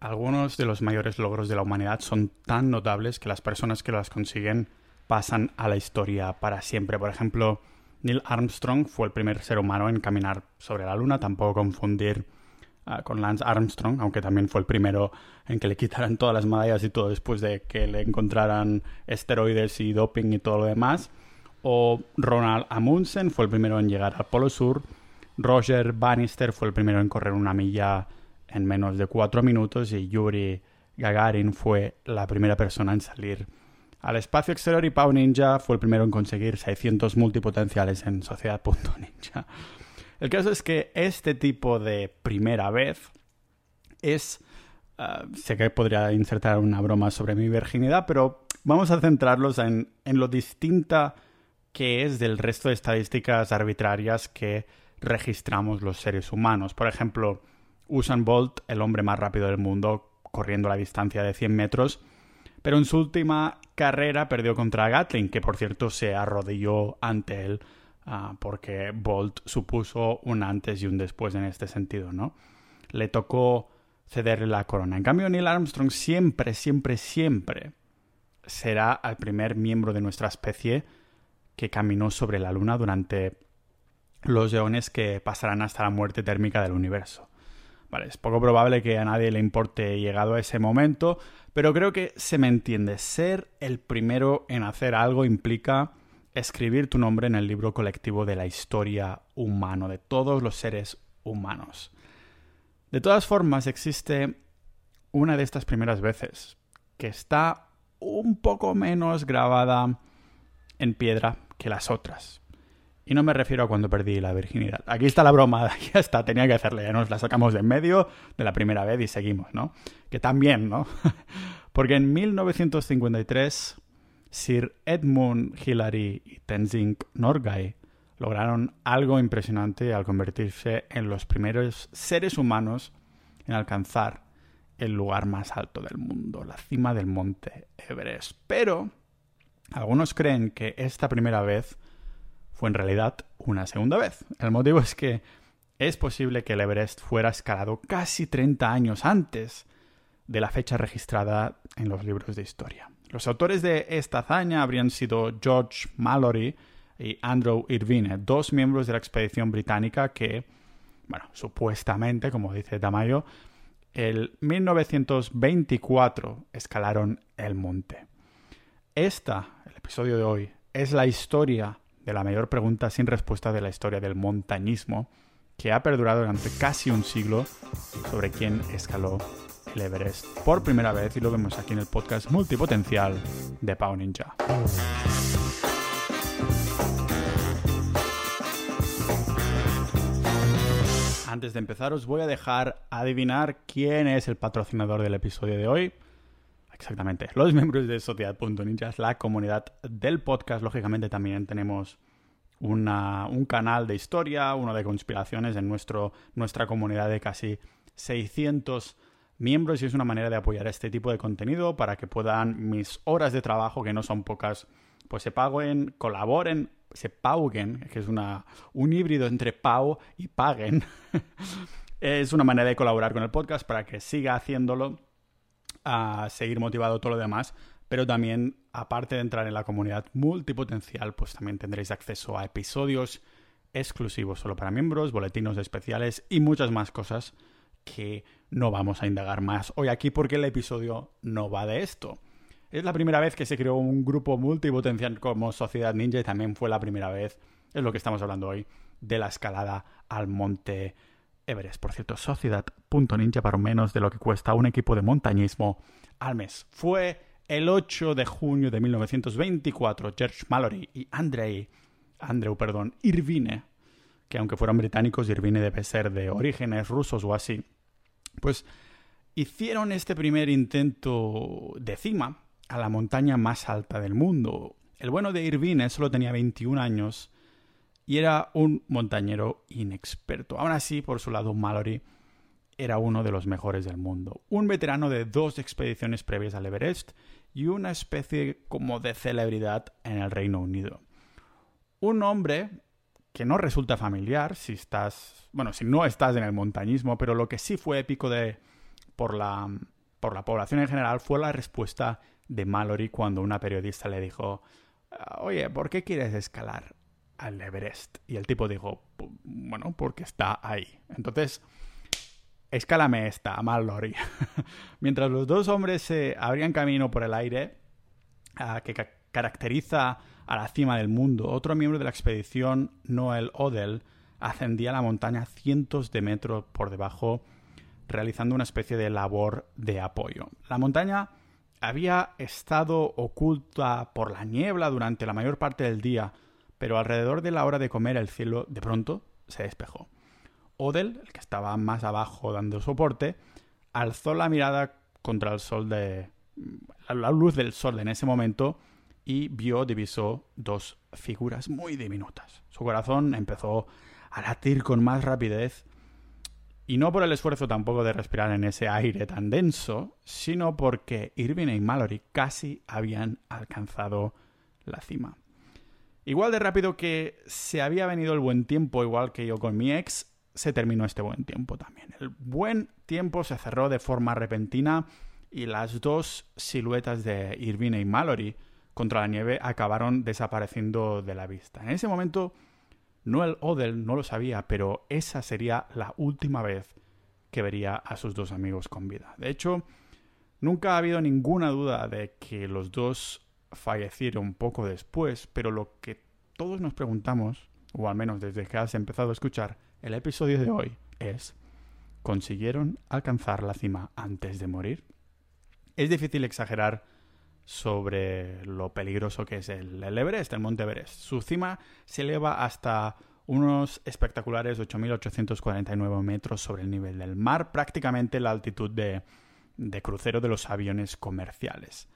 algunos de los mayores logros de la humanidad son tan notables que las personas que las consiguen pasan a la historia para siempre. Por ejemplo, Neil Armstrong fue el primer ser humano en caminar sobre la Luna, tampoco confundir ah, con Lance Armstrong, aunque también fue el primero en que le quitaran todas las medallas y todo después de que le encontraran esteroides y doping y todo lo demás. O Ronald Amundsen fue el primero en llegar al Polo Sur. Roger Bannister fue el primero en correr una milla en menos de cuatro minutos y Yuri Gagarin fue la primera persona en salir al espacio exterior y Pau Ninja fue el primero en conseguir 600 multipotenciales en Sociedad.ninja. El caso es que este tipo de primera vez es... Ah, sé que podría insertar una broma sobre mi virginidad, pero vamos a centrarlos en, en lo distinta que es del resto de estadísticas arbitrarias que registramos los seres humanos. Por ejemplo, Usain Bolt, el hombre más rápido del mundo, corriendo la distancia de 100 metros, pero en su última carrera perdió contra Gatling, que por cierto se arrodilló ante él ah, porque Bolt supuso un antes y un después en este sentido, ¿no? Le tocó cederle la corona. En cambio, Neil Armstrong siempre, siempre, siempre será el primer miembro de nuestra especie que caminó sobre la Luna durante los eones que pasarán hasta la muerte térmica del universo. Vale, es poco probable que a nadie le importe llegado a ese momento, pero creo que se me entiende. Ser el primero en hacer algo implica escribir tu nombre en el libro colectivo de la historia humana, de todos los seres humanos. De todas formas, existe una de estas primeras veces que está un poco menos grabada en piedra que las otras. Y no me refiero a cuando perdí la virginidad. Aquí está la broma, ya está, tenía que hacerle, ya nos la sacamos de en medio de la primera vez y seguimos, ¿no? Que también, ¿no? Porque en 1953 Sir Edmund Hillary y Tenzing Norgay lograron algo impresionante al convertirse en los primeros seres humanos en alcanzar el lugar más alto del mundo, la cima del monte Everest. Pero algunos creen que esta primera vez fue en realidad una segunda vez. El motivo es que es posible que el Everest fuera escalado casi 30 años antes de la fecha registrada en los libros de historia. Los autores de esta hazaña habrían sido George Mallory y Andrew Irvine, dos miembros de la expedición británica que, bueno, supuestamente, como dice Tamayo, el 1924 escalaron el monte. Esta, el episodio de hoy, es la historia de la mayor pregunta sin respuesta de la historia del montañismo, que ha perdurado durante casi un siglo sobre quién escaló el Everest por primera vez y lo vemos aquí en el podcast multipotencial de Pau Ninja. Antes de empezar os voy a dejar adivinar quién es el patrocinador del episodio de hoy. Exactamente. Los miembros de Sociedad.ninja es la comunidad del podcast. Lógicamente también tenemos un canal de historia, uno de conspiraciones en nuestro, nuestra comunidad de casi 600 miembros y es una manera de apoyar este tipo de contenido para que puedan mis horas de trabajo, que no son pocas, pues se paguen, colaboren, se paguen, que es una, un híbrido entre pau y paguen. es una manera de colaborar con el podcast para que siga haciéndolo a seguir motivado todo lo demás, pero también, aparte de entrar en la comunidad multipotencial, pues también tendréis acceso a episodios exclusivos solo para miembros, boletinos especiales y muchas más cosas que no vamos a indagar más hoy aquí porque el episodio no va de esto. Es la primera vez que se creó un grupo multipotencial como Sociedad Ninja y también fue la primera vez, es lo que estamos hablando hoy, de la escalada al monte Everest. Por cierto, sociedad.ninja para menos de lo que cuesta un equipo de montañismo al mes. Fue el 8 de junio de 1924 George Mallory y Andrei, Andrew perdón, Irvine, que aunque fueran británicos, Irvine debe ser de orígenes rusos o así, pues hicieron este primer intento de cima a la montaña más alta del mundo. El bueno de Irvine solo tenía 21 años y era un montañero inexperto. Aún así, por su lado, Mallory era uno de los mejores del mundo. Un veterano de dos expediciones previas al Everest y una especie como de celebridad en el Reino Unido. Un hombre que no resulta familiar si estás, bueno, si no estás en el montañismo, pero lo que sí fue épico de por la, por la población en general fue la respuesta de Mallory cuando una periodista le dijo, oye, ¿por qué quieres escalar al Everest? Y el tipo dijo, bueno, porque está ahí. Entonces, escálame esta, Mallory. Mientras los dos hombres se abrían camino por el aire, que caracteriza a la cima del mundo, otro miembro de la expedición, Noel Odell, ascendía la montaña cientos de metros por debajo, realizando una especie de labor de apoyo. La montaña había estado oculta por la niebla durante la mayor parte del día, pero alrededor de la hora de comer el cielo de pronto se despejó. Odell, el que estaba más abajo dando soporte, alzó la mirada contra el sol de la luz del sol en ese momento y vio, divisó dos figuras muy diminutas. Su corazón empezó a latir con más rapidez y no por el esfuerzo tampoco de respirar en ese aire tan denso, sino porque Irving y Mallory casi habían alcanzado la cima. Igual de rápido que se había venido el buen tiempo, igual que yo con mi ex, se terminó este buen tiempo también. El buen tiempo se cerró de forma repentina y las dos siluetas de Irving y Mallory contra la nieve acabaron desapareciendo de la vista. En ese momento Noel Odell no lo sabía, pero esa sería la última vez que vería a sus dos amigos con vida. De hecho, nunca ha habido ninguna duda de que los dos fallecieron poco después, pero lo que todos nos preguntamos, o al menos desde que has empezado a escuchar el episodio de hoy, es ¿consiguieron alcanzar la cima antes de morir? Es difícil exagerar sobre lo peligroso que es el, Everest, el Monte Everest. Su cima se eleva hasta unos espectaculares 8.849 metros sobre el nivel del mar, prácticamente la altitud de, de crucero de los aviones comerciales.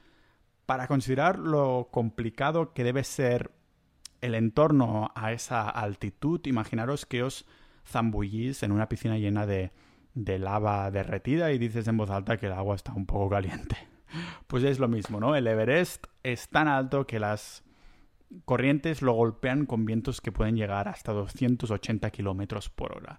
Para considerar lo complicado que debe ser el entorno a esa altitud, imaginaros que os zambullís en una piscina llena de, de lava derretida y dices en voz alta que el agua está un poco caliente. Pues es lo mismo, ¿no? El Everest es tan alto que las corrientes lo golpean con vientos que pueden llegar hasta 280 kilómetros por hora.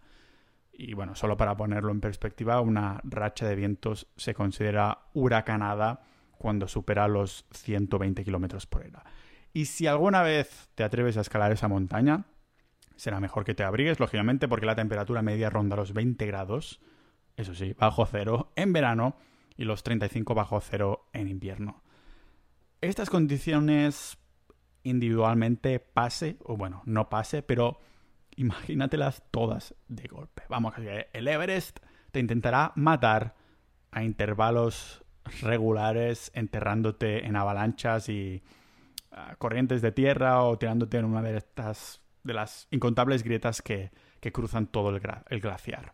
Y bueno, solo para ponerlo en perspectiva, una racha de vientos se considera huracanada cuando supera los 120 kilómetros por hora. Y si alguna vez te atreves a escalar esa montaña, será mejor que te abrigues, lógicamente, porque la temperatura media ronda los 20 grados, eso sí, bajo cero, en verano y los 35 bajo cero en invierno. Estas condiciones individualmente pase, o bueno, no pase, pero imagínatelas todas de golpe. Vamos, el Everest te intentará matar a intervalos regulares, enterrándote en avalanchas y ah, corrientes de tierra o tirándote en una de estas de las incontables grietas que, cruzan todo el, el glaciar.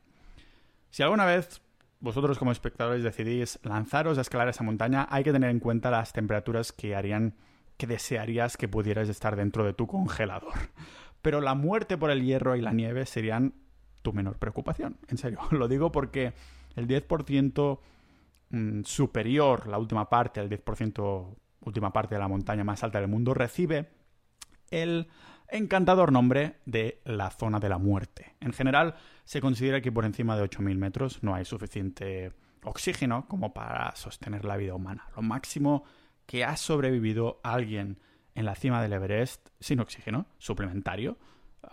Si alguna vez vosotros como espectadores decidís lanzaros a escalar esa montaña, hay que tener en cuenta las temperaturas que harían que desearías que pudieras estar dentro de tu congelador. Pero la muerte por el hierro y la nieve serían tu menor preocupación. En serio, lo digo porque el 10% mm, superior, la última parte, el 10% última parte de la montaña más alta del mundo, recibe el encantador nombre de la zona de la muerte. En general, se considera que por encima de 8.000 metros no hay suficiente oxígeno como para sostener la vida humana. Lo máximo que ha sobrevivido alguien en la cima del Everest sin oxígeno suplementario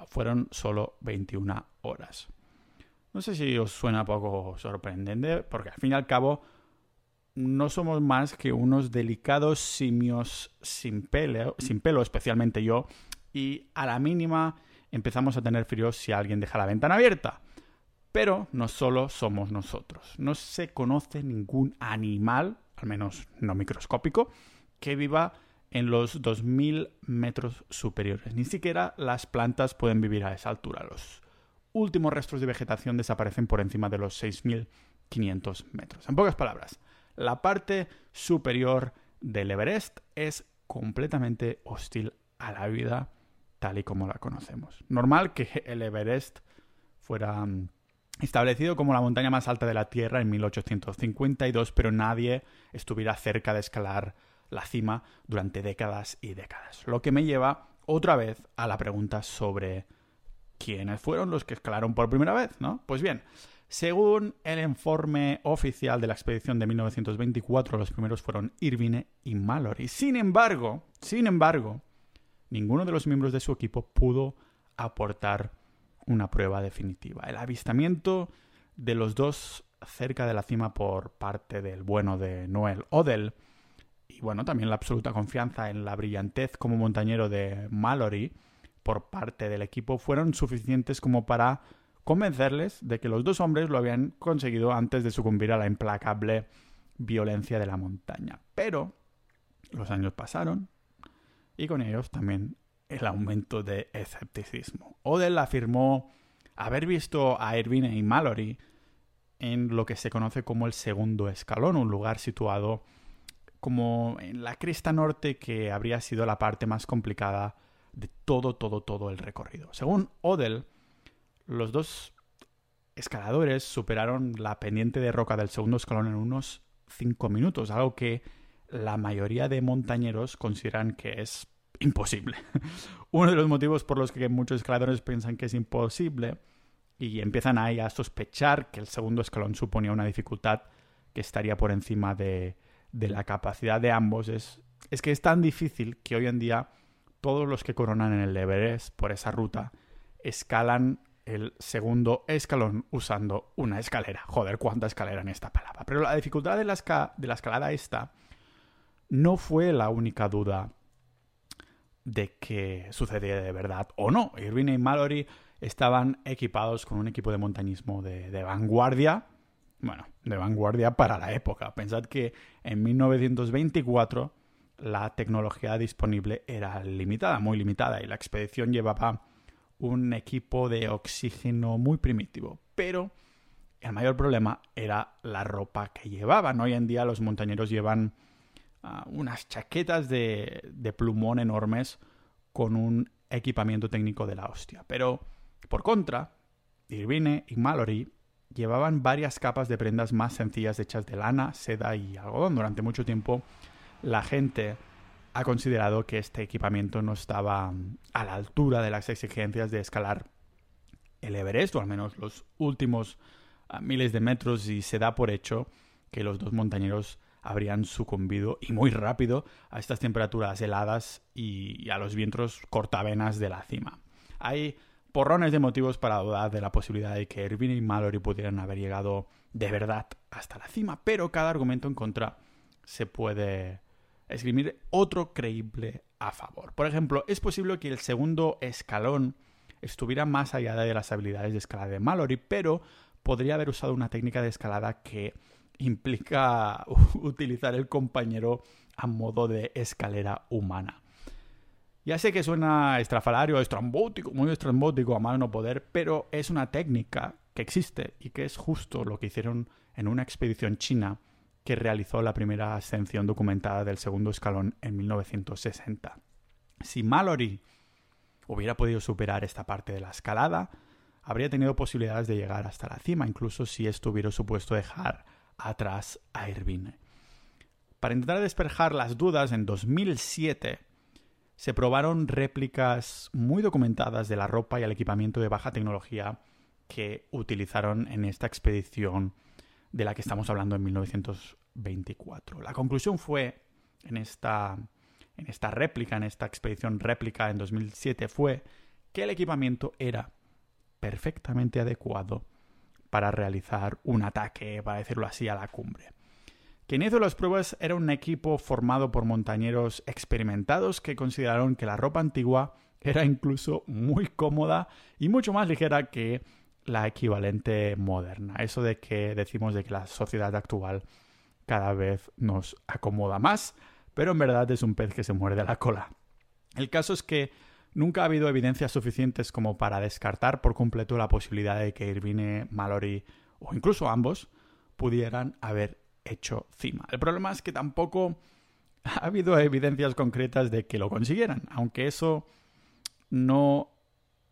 fueron solo 21 horas. No sé si os suena poco sorprendente, porque al fin y al cabo no somos más que unos delicados simios sin pelo, sin pelo especialmente yo, y a la mínima empezamos a tener frío si alguien deja la ventana abierta. Pero no solo somos nosotros. No se conoce ningún animal, al menos no microscópico, que viva en los 2.000 metros superiores. Ni siquiera las plantas pueden vivir a esa altura. Los últimos restos de vegetación desaparecen por encima de los 6.500 metros. En pocas palabras, la parte superior del Everest es completamente hostil a la vida tal y como la conocemos. Normal que el Everest fuera mm, establecido como la montaña más alta de la Tierra en 1852, pero nadie estuviera cerca de escalar la cima durante décadas y décadas. Lo que me lleva otra vez a la pregunta sobre quiénes fueron los que escalaron por primera vez, ¿no? Pues bien, Según el informe oficial de la expedición de 1924, los primeros fueron Irvine y Mallory. Sin embargo, sin embargo, ninguno de los miembros de su equipo pudo aportar una prueba definitiva. El avistamiento de los dos cerca de la cima por parte del bueno de Noel Odell y bueno, también la absoluta confianza en la brillantez como montañero de Mallory por parte del equipo fueron suficientes como para convencerles de que los dos hombres lo habían conseguido antes de sucumbir a la implacable violencia de la montaña. Pero los años pasaron y con ellos también el aumento de escepticismo. Odell afirmó haber visto a Irvine y Mallory en lo que se conoce como el segundo escalón, un lugar situado como en la cresta norte que habría sido la parte más complicada de todo, todo, todo el recorrido. Según Odell, los dos escaladores superaron la pendiente de roca del segundo escalón en unos 5 minutos, algo que la mayoría de montañeros consideran que es imposible. Uno de los motivos por los que muchos escaladores piensan que es imposible y empiezan ahí a sospechar que el segundo escalón suponía una dificultad que estaría por encima de, de la capacidad de ambos es, es que es tan difícil que hoy en día todos los que coronan en el Everest por esa ruta escalan el segundo escalón usando una escalera. Joder, cuánta escalera en esta palabra. Pero la dificultad de la, escalada esta no fue la única duda de que sucedía de verdad o no. Irvine y Mallory estaban equipados con un equipo de montañismo de, vanguardia. Bueno, de vanguardia para la época. Pensad que en 1924 la tecnología disponible era limitada, muy limitada, y la expedición llevaba un equipo de oxígeno muy primitivo. Pero el mayor problema era la ropa que llevaban. Hoy en día los montañeros llevan uh, unas chaquetas de, de plumón enormes con un equipamiento técnico de la hostia. Pero, por contra, Irvine y Mallory llevaban varias capas de prendas más sencillas hechas de lana, seda y algodón. Durante mucho tiempo la gente ha considerado que este equipamiento no estaba mm, a la altura de las exigencias de escalar el Everest, o al menos los últimos ah, miles de metros, y se da por hecho que los dos montañeros habrían sucumbido y muy rápido a estas temperaturas heladas y, a los vientos cortavenas de la cima. Hay porrones de motivos para dudar de la posibilidad de que Irvine y Mallory pudieran haber llegado de verdad hasta la cima, pero cada argumento en contra se puede escribir otro creíble a favor. Por ejemplo, es posible que el segundo escalón estuviera más allá de las habilidades de escalada de Mallory, pero podría haber usado una técnica de escalada que implica utilizar el compañero a modo de escalera humana. Ya sé que suena estrafalario, estrambótico, muy estrambótico a mano no poder, pero es una técnica que existe y que es justo lo que hicieron en una expedición china que realizó la primera ascensión documentada del segundo escalón en 1960. Si Mallory hubiera podido superar esta parte de la escalada, habría tenido posibilidades de llegar hasta la cima, incluso si esto hubiera supuesto dejar atrás a Irvine. Para intentar despejar las dudas, en 2007 se probaron réplicas muy documentadas de la ropa y el equipamiento de baja tecnología que utilizaron en esta expedición de la que estamos hablando en 1924. La conclusión fue, en esta, en esta réplica, en esta expedición réplica en 2007, fue que el equipamiento era perfectamente adecuado para realizar un ataque, para decirlo así, a la cumbre. Quien hizo las pruebas era un equipo formado por montañeros experimentados que consideraron que la ropa antigua era incluso muy cómoda y mucho más ligera que la equivalente moderna. Eso de que decimos de que la sociedad actual cada vez nos acomoda más, pero en verdad es un pez que se muerde la cola. El caso es que nunca ha habido evidencias suficientes como para descartar por completo la posibilidad de que Irvine, Mallory o incluso ambos pudieran haber hecho cima. El problema es que tampoco ha habido evidencias concretas de que lo consiguieran, aunque eso no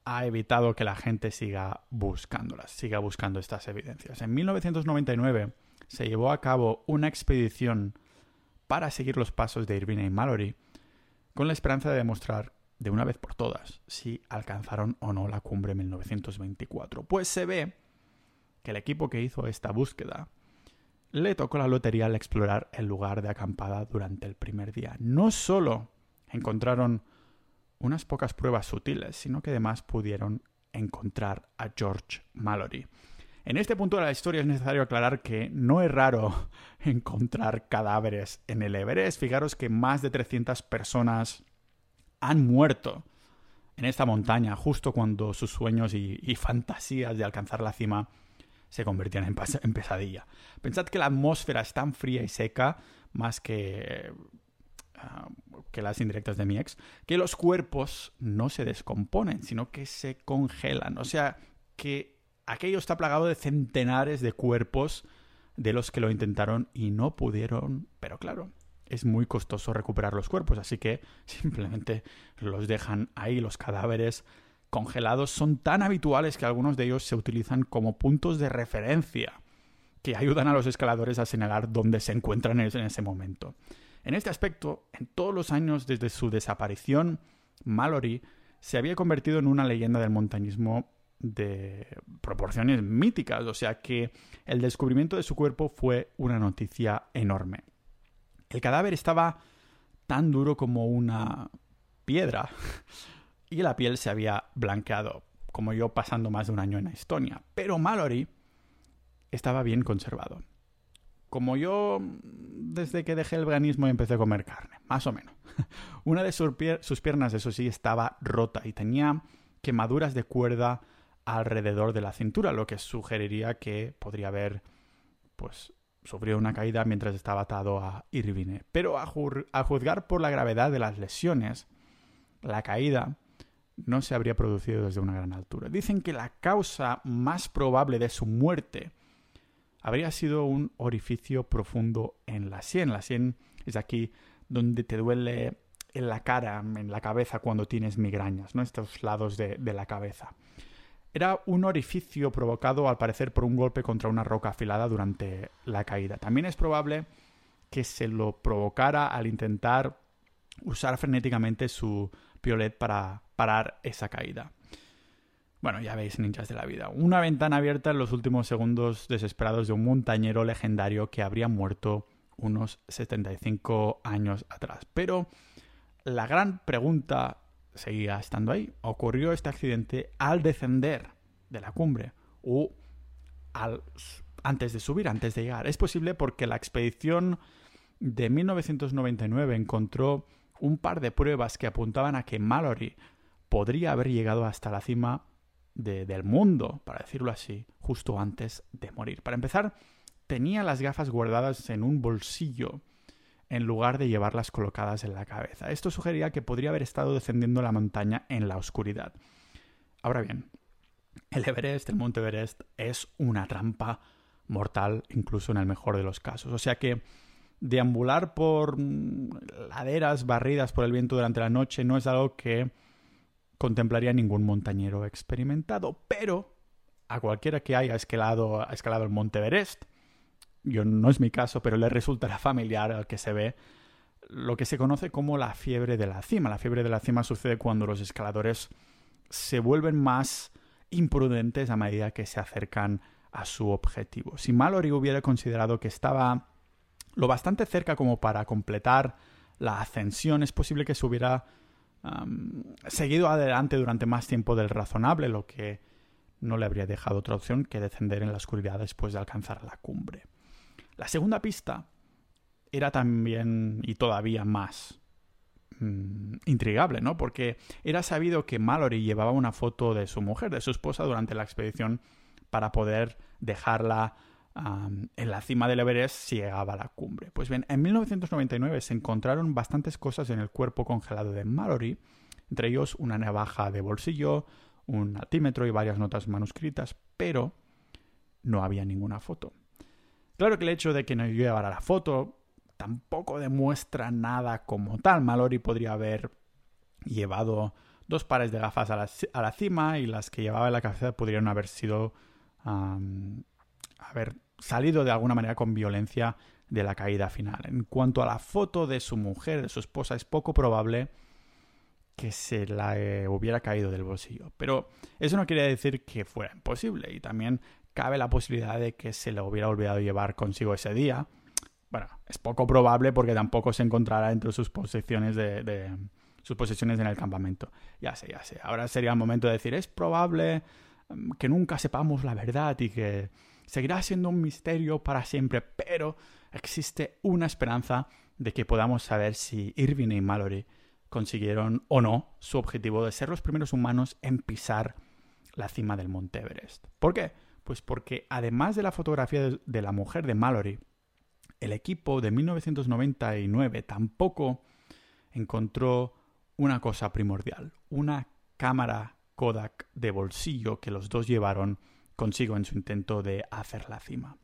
ha evitado que la gente siga buscándolas, siga buscando estas evidencias. En 1999 se llevó a cabo una expedición para seguir los pasos de Irvine y Mallory con la esperanza de demostrar de una vez por todas si alcanzaron o no la cumbre en 1924. Pues se ve que el equipo que hizo esta búsqueda le tocó la lotería al explorar el lugar de acampada durante el primer día. No solo encontraron unas pocas pruebas sutiles, sino que además pudieron encontrar a George Mallory. En este punto de la historia es necesario aclarar que no es raro encontrar cadáveres en el Everest. Fijaros que más de 300 personas han muerto en esta montaña justo cuando sus sueños y, fantasías de alcanzar la cima se convertían en, en, pesadilla. Pensad que la atmósfera es tan fría y seca, más que, ah, que las indirectas de mi ex, que los cuerpos no se descomponen, sino que se congelan. O sea, que aquello está plagado de centenares de cuerpos de los que lo intentaron y no pudieron, pero claro, es muy costoso recuperar los cuerpos, así que simplemente los dejan ahí, los cadáveres congelados son tan habituales que algunos de ellos se utilizan como puntos de referencia que ayudan a los escaladores a señalar dónde se encuentran en ese momento. En este aspecto, en todos los años desde su desaparición, Mallory se había convertido en una leyenda del montañismo de proporciones míticas, o sea que el descubrimiento de su cuerpo fue una noticia enorme. El cadáver estaba tan duro como una piedra y la piel se había blanqueado, como yo pasando más de un año en Estonia, pero Mallory estaba bien conservado. Como yo desde que dejé el veganismo y empecé a comer carne, más o menos. Una de sus piernas, eso sí, estaba rota y tenía quemaduras de cuerda alrededor de la cintura, lo que sugeriría que podría haber pues sufrió una caída mientras estaba atado a Irvine. Pero a, juzgar por la gravedad de las lesiones, la caída no se habría producido desde una gran altura. Dicen que la causa más probable de su muerte habría sido un orificio profundo en la sien. La sien es aquí donde te duele en la cara, en la cabeza cuando tienes migrañas, ¿no? Estos lados de la cabeza. Era un orificio provocado al parecer por un golpe contra una roca afilada durante la caída. También es probable que se lo provocara al intentar usar frenéticamente su piolet para parar esa caída. Bueno, ya veis, ninjas de la vida. Una ventana abierta en los últimos segundos desesperados de un montañero legendario que habría muerto unos 75 años atrás. Pero la gran pregunta seguía estando ahí. Ocurrió este accidente al descender de la cumbre o al, antes de subir, antes de llegar. Es posible porque la expedición de 1999 encontró un par de pruebas que apuntaban a que Mallory podría haber llegado hasta la cima del mundo, para decirlo así, justo antes de morir. Para empezar, tenía las gafas guardadas en un bolsillo en lugar de llevarlas colocadas en la cabeza. Esto sugería que podría haber estado descendiendo la montaña en la oscuridad. Ahora bien, el Everest, el Monte Everest, es una trampa mortal, incluso en el mejor de los casos. O sea que deambular por laderas barridas por el viento durante la noche no es algo que contemplaría ningún montañero experimentado, pero a cualquiera que haya escalado, escalado el Monte Everest, yo no es mi caso, pero le resultará familiar al que se ve lo que se conoce como la fiebre de la cima. La fiebre de la cima sucede cuando los escaladores se vuelven más imprudentes a medida que se acercan a su objetivo. Si Mallory hubiera considerado que estaba lo bastante cerca como para completar la ascensión, es posible que se hubiera seguido adelante durante más tiempo del razonable, lo que no le habría dejado otra opción que descender en la oscuridad después de alcanzar la cumbre. La segunda pista era también y todavía más mm, intrigable, ¿no? Porque era sabido que Mallory llevaba una foto de su mujer, de su esposa, durante la expedición para poder dejarla en la cima del Everest llegaba la cumbre. Pues bien, en 1999 se encontraron bastantes cosas en el cuerpo congelado de Mallory, entre ellos una navaja de bolsillo, un altímetro y varias notas manuscritas, pero no había ninguna foto. Claro que el hecho de que no llevara la foto tampoco demuestra nada como tal. Mallory podría haber llevado dos pares de gafas a la, cima y las que llevaba en la cabeza podrían haber sido... haber salido de alguna manera con violencia de la caída final. En cuanto a la foto de su mujer, de su esposa, es poco probable que se la eh, hubiera caído del bolsillo. Pero eso no quiere decir que fuera imposible y también cabe la posibilidad de que se le hubiera olvidado llevar consigo ese día. Bueno, es poco probable porque tampoco se encontrará entre sus posesiones de, sus posesiones en el campamento. Ya sé, ya sé. Ahora sería el momento de decir, es probable mm, que nunca sepamos la verdad y que seguirá siendo un misterio para siempre, pero existe una esperanza de que podamos saber si Irving y Mallory consiguieron o no su objetivo de ser los primeros humanos en pisar la cima del Monte Everest. ¿Por qué? Pues porque además de la fotografía de la mujer de Mallory, el equipo de 1999 tampoco encontró una cosa primordial, una cámara Kodak de bolsillo que los dos llevaron consigo en su intento de hacer la cima.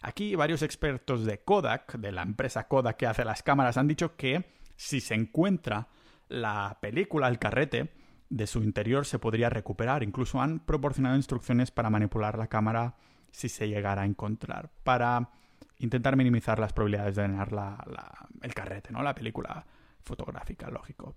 Aquí varios expertos de Kodak, de la empresa Kodak que hace las cámaras, han dicho que si se encuentra la película El carrete, de su interior se podría recuperar. Incluso han proporcionado instrucciones para manipular la cámara si se llegara a encontrar, para intentar minimizar las probabilidades de dañar el carrete, ¿no? La película fotográfica, lógico.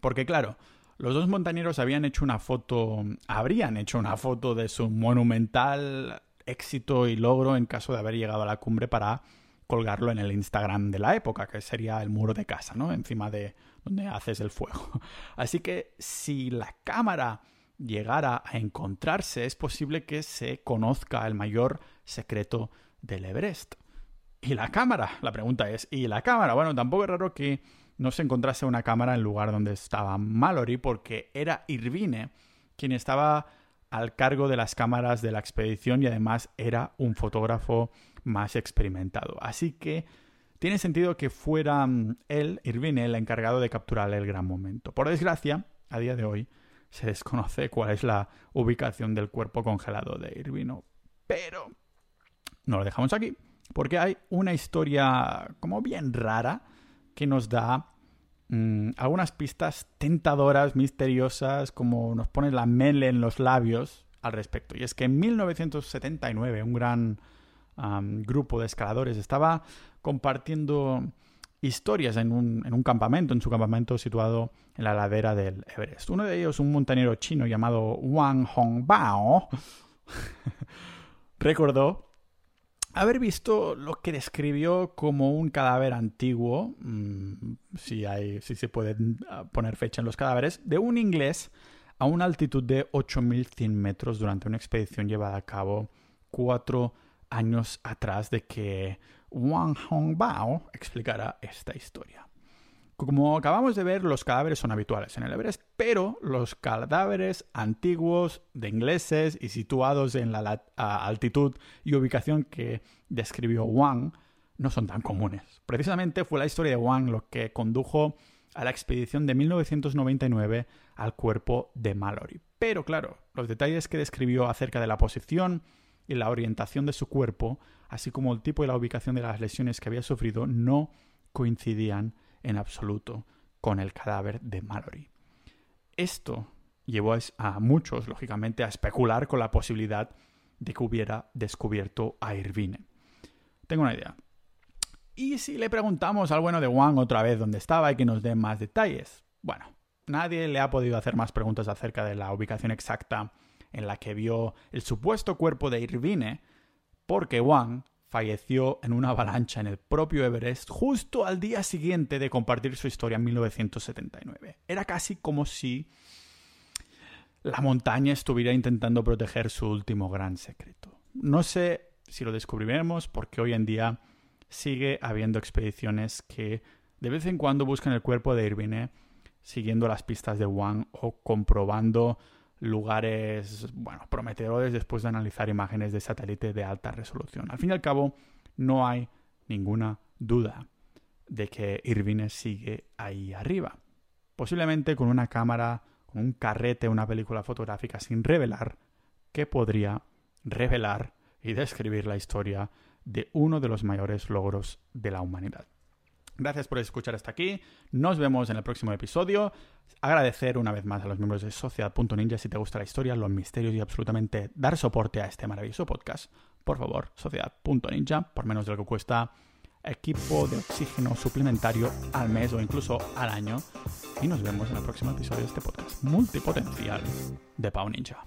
Porque claro, los dos montañeros habían hecho una foto, habrían hecho una foto de su monumental éxito y logro en caso de haber llegado a la cumbre para colgarlo en el Instagram de la época, que sería el muro de casa, ¿no? Encima de donde haces el fuego. Así que si la cámara llegara a encontrarse, es posible que se conozca el mayor secreto del Everest. ¿Y la cámara? La pregunta es, ¿y la cámara? Bueno, tampoco es raro que no se encontrase una cámara en el lugar donde estaba Mallory, porque era Irvine quien estaba al cargo de las cámaras de la expedición y además era un fotógrafo más experimentado. Así que tiene sentido que fuera mm, él, Irvine, el encargado de capturar el gran momento. Por desgracia, a día de hoy se desconoce cuál es la ubicación del cuerpo congelado de Irvino. Pero no lo dejamos aquí, porque hay una historia como bien rara que nos da mm, algunas pistas tentadoras, misteriosas, como nos pone la mele en los labios al respecto. Y es que en 1979 un gran grupo de escaladores estaba compartiendo historias en un, en un, campamento, en su campamento situado en la ladera del Everest. Uno de ellos, un montañero chino llamado Wang Hongbao, recordó haber visto lo que describió como un cadáver antiguo, mm, si, hay, si se puede ah, poner fecha en los cadáveres, de un inglés a una altitud de 8.100 metros durante una expedición llevada a cabo cuatro años atrás de que Wang Hongbao explicara esta historia. Como acabamos de ver, los cadáveres son habituales en el Everest, pero los cadáveres antiguos de ingleses y situados en la altitud y ubicación que describió Wang no son tan comunes. Precisamente fue la historia de Wang lo que condujo a la expedición de 1999 al cuerpo de Mallory. Pero claro, los detalles que describió acerca de la posición y la orientación de su cuerpo, así como el tipo y la ubicación de las lesiones que había sufrido, no coincidían en absoluto con el cadáver de Mallory. Esto llevó a muchos, lógicamente, a especular con la posibilidad de que hubiera descubierto a Irvine. Tengo una idea. ¿Y si le preguntamos al bueno de Wang otra vez dónde estaba y que nos dé más detalles? Bueno, nadie le ha podido hacer más preguntas acerca de la ubicación exacta en la que vio el supuesto cuerpo de Irvine, porque Wang falleció en una avalancha en el propio Everest justo al día siguiente de compartir su historia en 1979. Era casi como si la montaña estuviera intentando proteger su último gran secreto. No sé si lo descubriremos porque hoy en día sigue habiendo expediciones que de vez en cuando buscan el cuerpo de Irvine siguiendo las pistas de Wang o comprobando lugares, bueno, prometedores después de analizar imágenes de satélite de alta resolución. Al fin y al cabo, no hay ninguna duda de que Irvine sigue ahí arriba. Posiblemente con una cámara, con un carrete, una película fotográfica sin revelar, que podría revelar y describir la historia de uno de los mayores logros de la humanidad. Gracias por escuchar hasta aquí. Nos vemos en el próximo episodio. Agradecer una vez más a los miembros de Sociedad.ninja si te gusta la historia, los misterios y absolutamente dar soporte a este maravilloso podcast. Por favor, Sociedad.ninja, por menos de lo que cuesta equipo de oxígeno suplementario al mes o incluso al año. Y nos vemos en el próximo episodio de este podcast multipotencial de Pau Ninja.